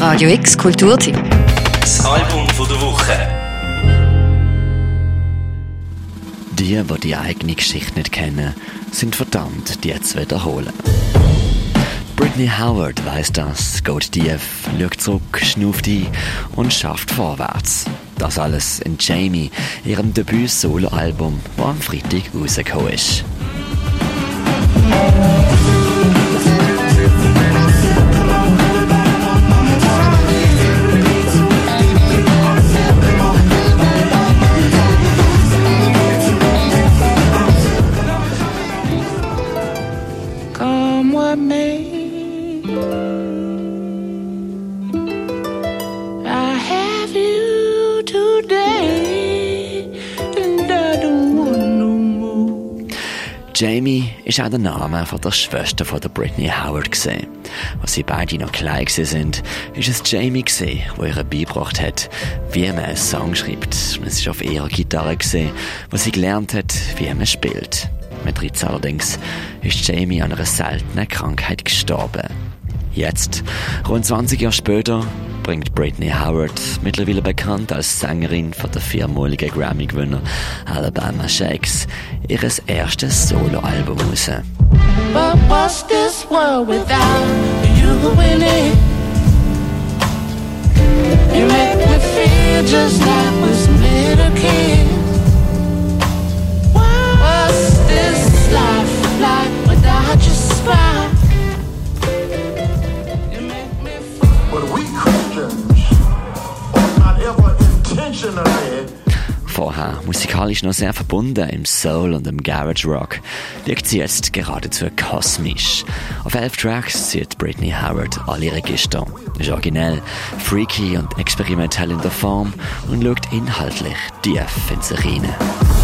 Radio X Kulturtipp. Das Album der Woche. Die, die die eigene Geschichte nicht kennen, sind verdammt, die zu wiederholen. Britney Howard weiß das, geht tief, schaut zurück, schnuft ein und schafft vorwärts. Das alles in Jamie, ihrem Debüt-Solo-Album, das am Freitag rausgekommen ist. Jamie ist auch der Name von der Schwester von der Britney Howard gesehen. Als sie beide noch klein sind, ist es Jamie gesehen, wo ihr beigebracht hat, wie man einen Song schreibt. Und es ist auf ihrer Gitarre gesehen, wo sie gelernt hat, wie man spielt. Mit 13 allerdings ist Jamie an einer seltenen Krankheit gestorben. Jetzt, rund 20 Jahre später, bringt Britney Howard, mittlerweile bekannt als Sängerin von der viermaligen Grammy-Gewinner Alabama Shakes, ihres erstes Soloalbum raus. But you make me feel just like was Vorher musikalisch noch sehr verbunden im Soul und im Garage Rock, liegt sie jetzt geradezu kosmisch. Auf elf Tracks zieht Britney Howard alle Register. Ist originell, freaky und experimentell in der Form und schaut inhaltlich tief in sich.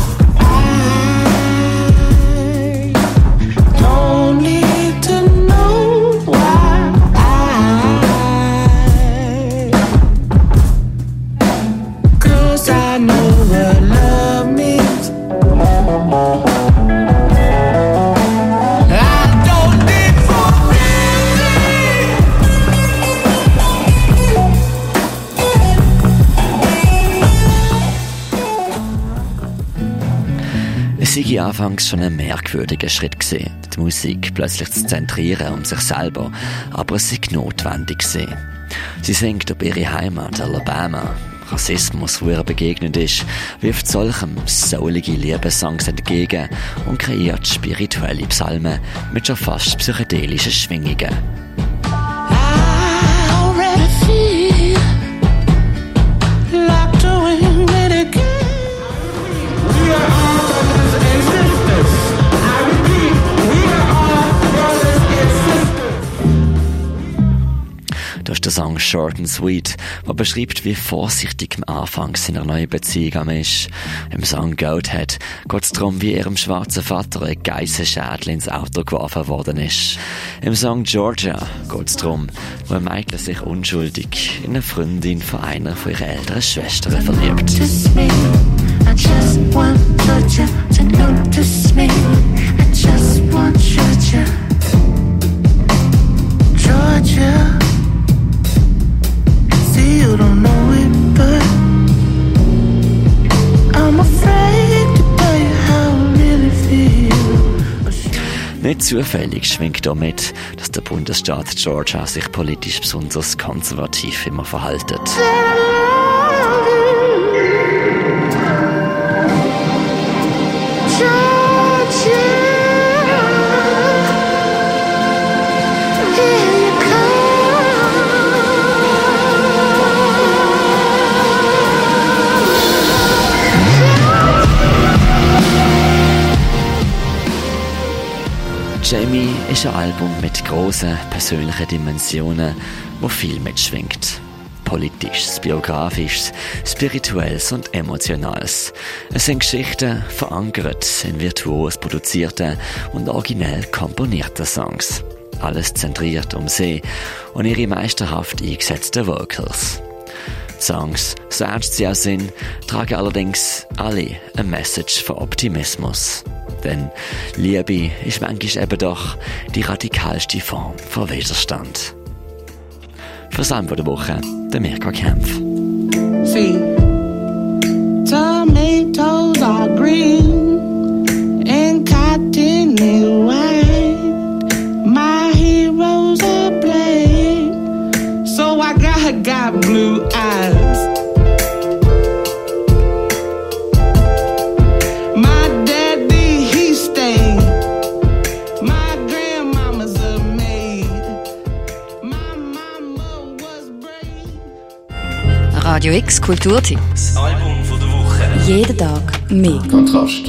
Sei anfangs schon ein merkwürdiger Schritt gewesen, die Musik plötzlich zu zentrieren um sich selber, aber es sei notwendig gewesen. Sie singt über ihre Heimat Alabama, Rassismus, wo ihr begegnet ist, wirft solchem soulige Liebessongs entgegen und kreiert spirituelle Psalmen mit schon fast psychedelischen Schwingungen. Ist der Song Short and Sweet, der beschreibt, wie vorsichtig am Anfang seiner neuen Beziehung ist. Im Song Goathead geht es darum, wie ihrem schwarzen Vater ein Geissenschädel ins Auto geworfen worden ist. Im Song Georgia geht es darum, wo ein Mädchen sich unschuldig in eine Freundin von einer von ihren älteren Schwestern verliebt. I just want Georgia to notice me. I just want Georgia. Georgia. Nicht zufällig schwingt damit, dass der Bundesstaat Georgia sich politisch besonders konservativ immer verhaltet. Jamie ist ein Album mit grossen persönlichen Dimensionen, wo viel mitschwingt. Politisches, biografisches, spirituelles und emotionales. Es sind Geschichten verankert in virtuos produzierten und originell komponierten Songs. Alles zentriert um sie und ihre meisterhaft eingesetzten Vocals. Songs, so ernst sie auch sind, tragen allerdings alle eine Message von Optimismus. Denn Liebe ist manchmal eben doch die radikalste Form von Widerstand. Für das Land der Woche, der Mirko Kempf. Sing. Radio X Kulturtipp. Das Album von der Woche. Jeden Tag mehr. Kontrast.